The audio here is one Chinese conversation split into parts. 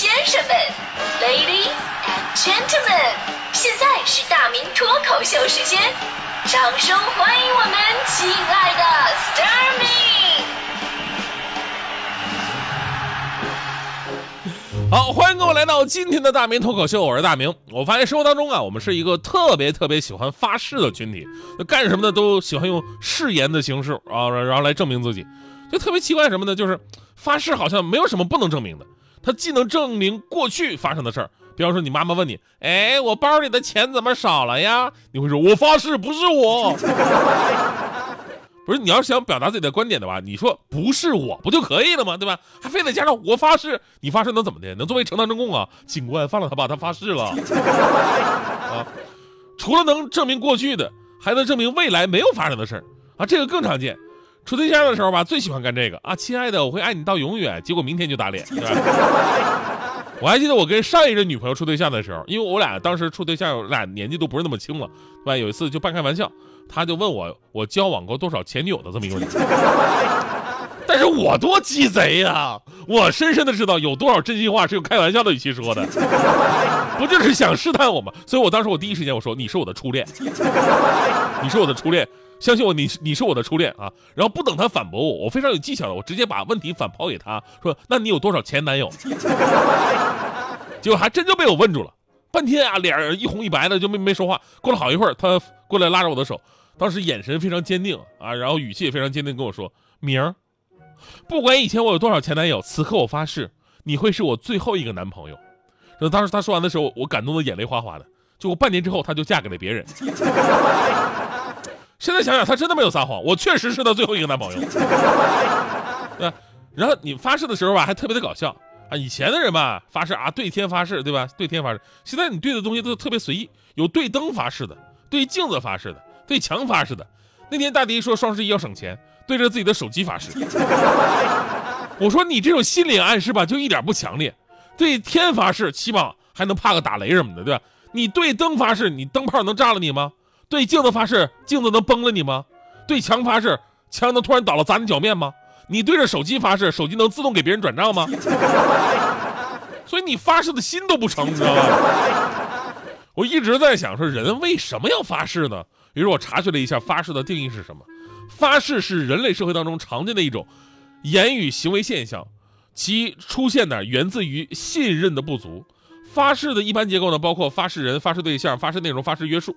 先生们，Ladies and Gentlemen，现在是大明脱口秀时间，掌声欢迎我们亲爱的 s t a r m y 好，欢迎各位来到今天的大明脱口秀，我是大明。我发现生活当中啊，我们是一个特别特别喜欢发誓的群体，干什么呢都喜欢用誓言的形式啊，然后来证明自己。就特别奇怪什么呢？就是发誓好像没有什么不能证明的，它既能证明过去发生的事儿，比方说你妈妈问你，哎，我包里的钱怎么少了呀？你会说，我发誓不是我。不是你要是想表达自己的观点的话，你说不是我不就可以了吗？对吧？还非得加上我发誓，你发誓能怎么的？能作为呈堂证供啊？警官放了他吧，他发誓了。啊，除了能证明过去的，还能证明未来没有发生的事儿啊，这个更常见。处对象的时候吧，最喜欢干这个啊，亲爱的，我会爱你到永远。结果明天就打脸，对吧？我还记得我跟上一任女朋友处对象的时候，因为我俩当时处对象，我俩年纪都不是那么轻了，对吧？有一次就半开玩笑，他就问我我交往过多少前女友的这么一个问题。但是我多鸡贼呀！我深深的知道有多少真心话是用开玩笑的语气说的，不就是想试探我吗？所以我当时我第一时间我说你是我的初恋，你是我的初恋。相信我，你你是我的初恋啊！然后不等他反驳我，我非常有技巧的，我直接把问题反抛给他，说：“那你有多少前男友？” 结果还真就被我问住了，半天啊，脸一红一白的就没没说话。过了好一会儿，他过来拉着我的手，当时眼神非常坚定啊，然后语气也非常坚定跟我说：“明儿，不管以前我有多少前男友，此刻我发誓，你会是我最后一个男朋友。”那当时他说完的时候，我感动的眼泪哗哗的。结果半年之后，他就嫁给了别人。现在想想，他真的没有撒谎，我确实是他最后一个男朋友。对，然后你发誓的时候吧，还特别的搞笑啊。以前的人吧，发誓啊，对天发誓，对吧？对天发誓。现在你对的东西都特别随意，有对灯发誓的，对镜子发誓的，对墙发誓的。那天大迪说双十一要省钱，对着自己的手机发誓。我说你这种心理暗示吧，就一点不强烈。对天发誓，起码还能怕个打雷什么的，对吧？你对灯发誓，你灯泡能炸了你吗？对镜子发誓，镜子能崩了你吗？对墙发誓，墙能突然倒了砸你脚面吗？你对着手机发誓，手机能自动给别人转账吗？所以你发誓的心都不成，你知道吗？我一直在想，说人为什么要发誓呢？于是我查询了一下发誓的定义是什么。发誓是人类社会当中常见的一种言语行为现象，其出现呢源自于信任的不足。发誓的一般结构呢，包括发誓人、发誓对象、发誓内容、发誓约束。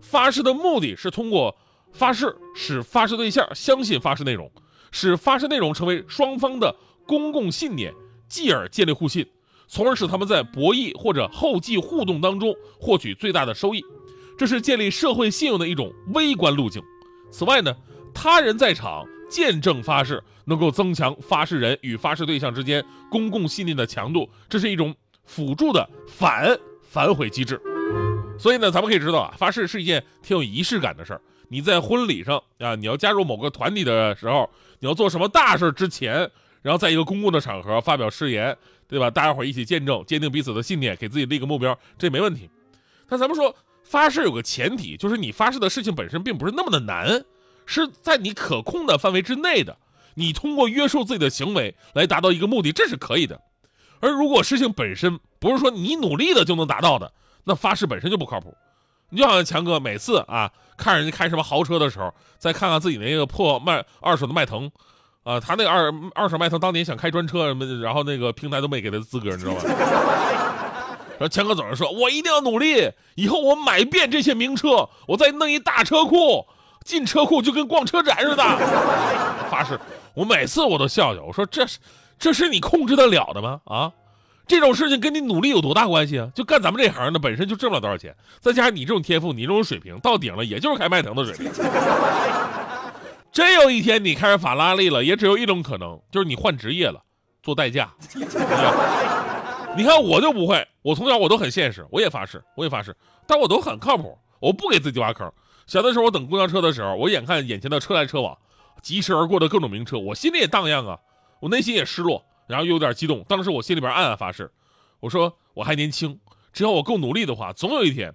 发誓的目的是通过发誓使发誓对象相信发誓内容，使发誓内容成为双方的公共信念，继而建立互信，从而使他们在博弈或者后继互动当中获取最大的收益。这是建立社会信用的一种微观路径。此外呢，他人在场见证发誓，能够增强发誓人与发誓对象之间公共信念的强度，这是一种辅助的反反悔机制。所以呢，咱们可以知道啊，发誓是一件挺有仪式感的事儿。你在婚礼上啊，你要加入某个团体的时候，你要做什么大事之前，然后在一个公共的场合发表誓言，对吧？大家伙一起见证，坚定彼此的信念，给自己立个目标，这没问题。但咱们说发誓有个前提，就是你发誓的事情本身并不是那么的难，是在你可控的范围之内的。你通过约束自己的行为来达到一个目的，这是可以的。而如果事情本身不是说你努力的就能达到的，那发誓本身就不靠谱，你就好像强哥每次啊看人家开什么豪车的时候，再看看自己那个破卖二手的迈腾，啊，他那个二二手迈腾当年想开专车什么，然后那个平台都没给他资格，你知道吗？然后强哥总是说，我一定要努力，以后我买遍这些名车，我再弄一大车库，进车库就跟逛车展似的。发誓，我每次我都笑笑，我说这是这是你控制得了的吗？啊？这种事情跟你努力有多大关系啊？就干咱们这行的，本身就挣不了多少钱，再加上你这种天赋，你这种水平到顶了，也就是开迈腾的水平。真有一天你开上法拉利了，也只有一种可能，就是你换职业了，做代驾。你看我就不会，我从小我都很现实，我也发誓，我也发誓，但我都很靠谱，我不给自己挖坑。小的时候我等公交车的时候，我眼看眼前的车来车往，疾驰而过的各种名车，我心里也荡漾啊，我内心也失落。然后又有点激动，当时我心里边暗暗发誓，我说我还年轻，只要我够努力的话，总有一天，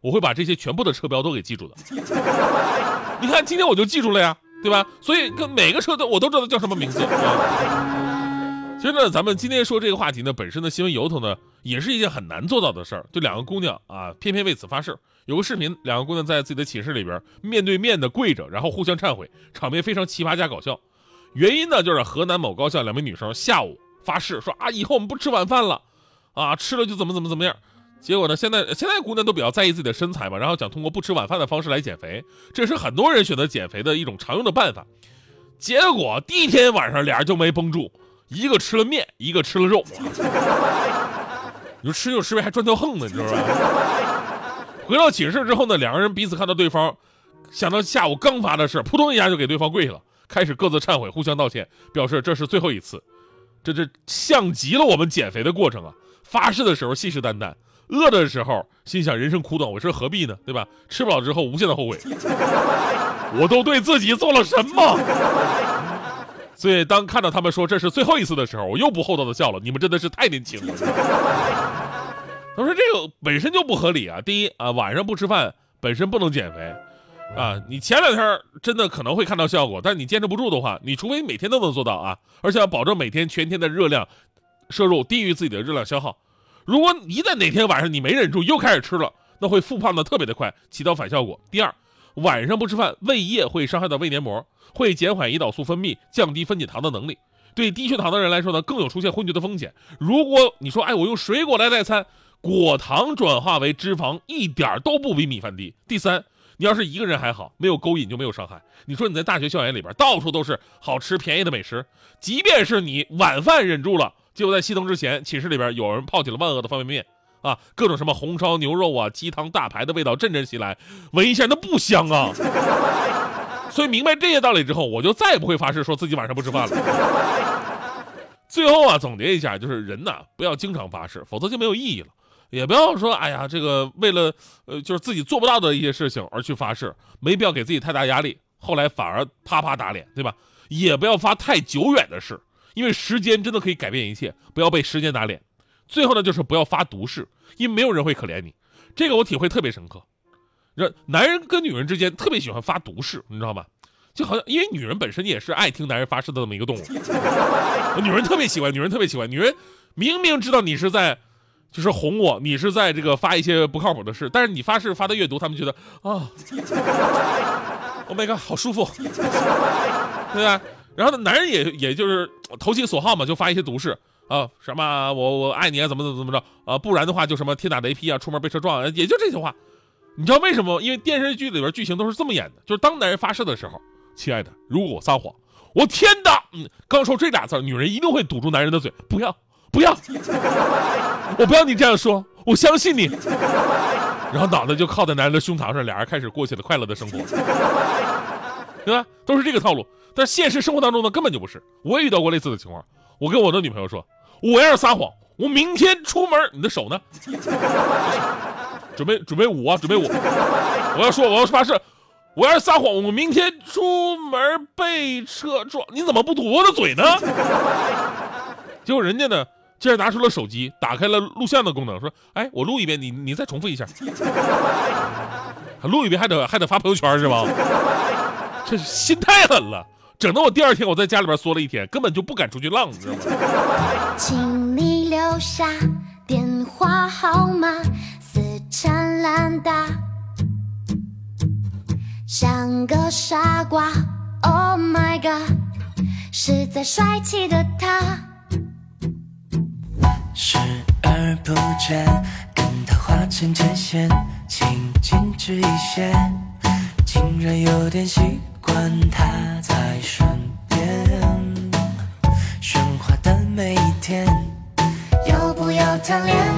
我会把这些全部的车标都给记住的。你看今天我就记住了呀，对吧？所以跟每个车都我都知道叫什么名字。其实呢，咱们今天说这个话题呢，本身的新闻由头呢，也是一件很难做到的事儿。就两个姑娘啊，偏偏为此发誓。有个视频，两个姑娘在自己的寝室里边面对面的跪着，然后互相忏悔，场面非常奇葩加搞笑。原因呢，就是河南某高校两名女生下午发誓说啊，以后我们不吃晚饭了，啊，吃了就怎么怎么怎么样。结果呢，现在现在姑娘都比较在意自己的身材嘛，然后想通过不吃晚饭的方式来减肥，这是很多人选择减肥的一种常用的办法。结果第一天晚上俩人就没绷住。一个吃了面，一个吃了肉，你说吃就吃呗，还专挑横的，你知道吧？回到寝室之后呢，两个人彼此看到对方，想到下午刚发的誓，扑通一下就给对方跪下了，开始各自忏悔，互相道歉，表示这是最后一次。这这像极了我们减肥的过程啊！发誓的时候信誓旦旦，饿的时候心想人生苦短，我说何必呢？对吧？吃不饱之后无限的后悔，我都对自己做了什么？所以，当看到他们说这是最后一次的时候，我又不厚道的笑了。你们真的是太年轻了。他说这个本身就不合理啊。第一啊，晚上不吃饭本身不能减肥，啊，你前两天真的可能会看到效果，但你坚持不住的话，你除非每天都能做到啊，而且要保证每天全天的热量摄入低于自己的热量消耗。如果一旦哪天晚上你没忍住又开始吃了，那会复胖的特别的快，起到反效果。第二。晚上不吃饭，胃液会伤害到胃黏膜，会减缓胰岛素分泌，降低分解糖的能力。对低血糖的人来说呢，更有出现昏厥的风险。如果你说，哎，我用水果来代餐，果糖转化为脂肪一点都不比米饭低。第三，你要是一个人还好，没有勾引就没有伤害。你说你在大学校园里边，到处都是好吃便宜的美食，即便是你晚饭忍住了，结果在熄灯之前，寝室里边有人泡起了万恶的方便面。啊，各种什么红烧牛肉啊、鸡汤大排的味道阵阵袭来，闻一下那不香啊！所以明白这些道理之后，我就再也不会发誓说自己晚上不吃饭了。最后啊，总结一下，就是人呐，不要经常发誓，否则就没有意义了。也不要说，哎呀，这个为了呃，就是自己做不到的一些事情而去发誓，没必要给自己太大压力，后来反而啪啪打脸，对吧？也不要发太久远的誓，因为时间真的可以改变一切，不要被时间打脸。最后呢，就是不要发毒誓，因为没有人会可怜你。这个我体会特别深刻。这男人跟女人之间特别喜欢发毒誓，你知道吗？就好像因为女人本身也是爱听男人发誓的这么一个动物，女人特别喜欢，女人特别喜欢。女人明明知道你是在就是哄我，你是在这个发一些不靠谱的事，但是你发誓发的越多，他们觉得啊，Oh my god，好舒服，对吧？然后呢，男人也也就是投其所好嘛，就发一些毒誓。啊，什么我我爱你啊，怎么怎么怎么着啊？不然的话就什么天打雷劈啊，出门被车撞，也就这些话。你知道为什么？因为电视剧里边剧情都是这么演的，就是当男人发誓的时候，亲爱的，如果我撒谎，我天的，嗯，刚说这俩字，女人一定会堵住男人的嘴，不要不要，我不要你这样说，我相信你。然后脑袋就靠在男人的胸膛上，俩人开始过起了快乐的生活，对吧？都是这个套路。但现实生活当中呢，根本就不是。我也遇到过类似的情况，我跟我的女朋友说。我要是撒谎，我明天出门，你的手呢？准备准备舞啊，准备舞！我要说，我要发誓，我要是撒谎，我明天出门被车撞，你怎么不堵我的嘴呢？结果人家呢，竟然拿出了手机，打开了录像的功能，说：“哎，我录一遍，你你再重复一下。”录一遍还得还得发朋友圈是吧？这心太狠了。整得我第二天我在家里边缩了一天，根本就不敢出去浪，你知道吗？请你留下电话号码，死缠烂打，像个傻瓜。Oh my god，实在帅气的他，跟他划清界限，请矜持一些，竟然有点习惯他在身边，喧哗的每一天，要不要谈恋？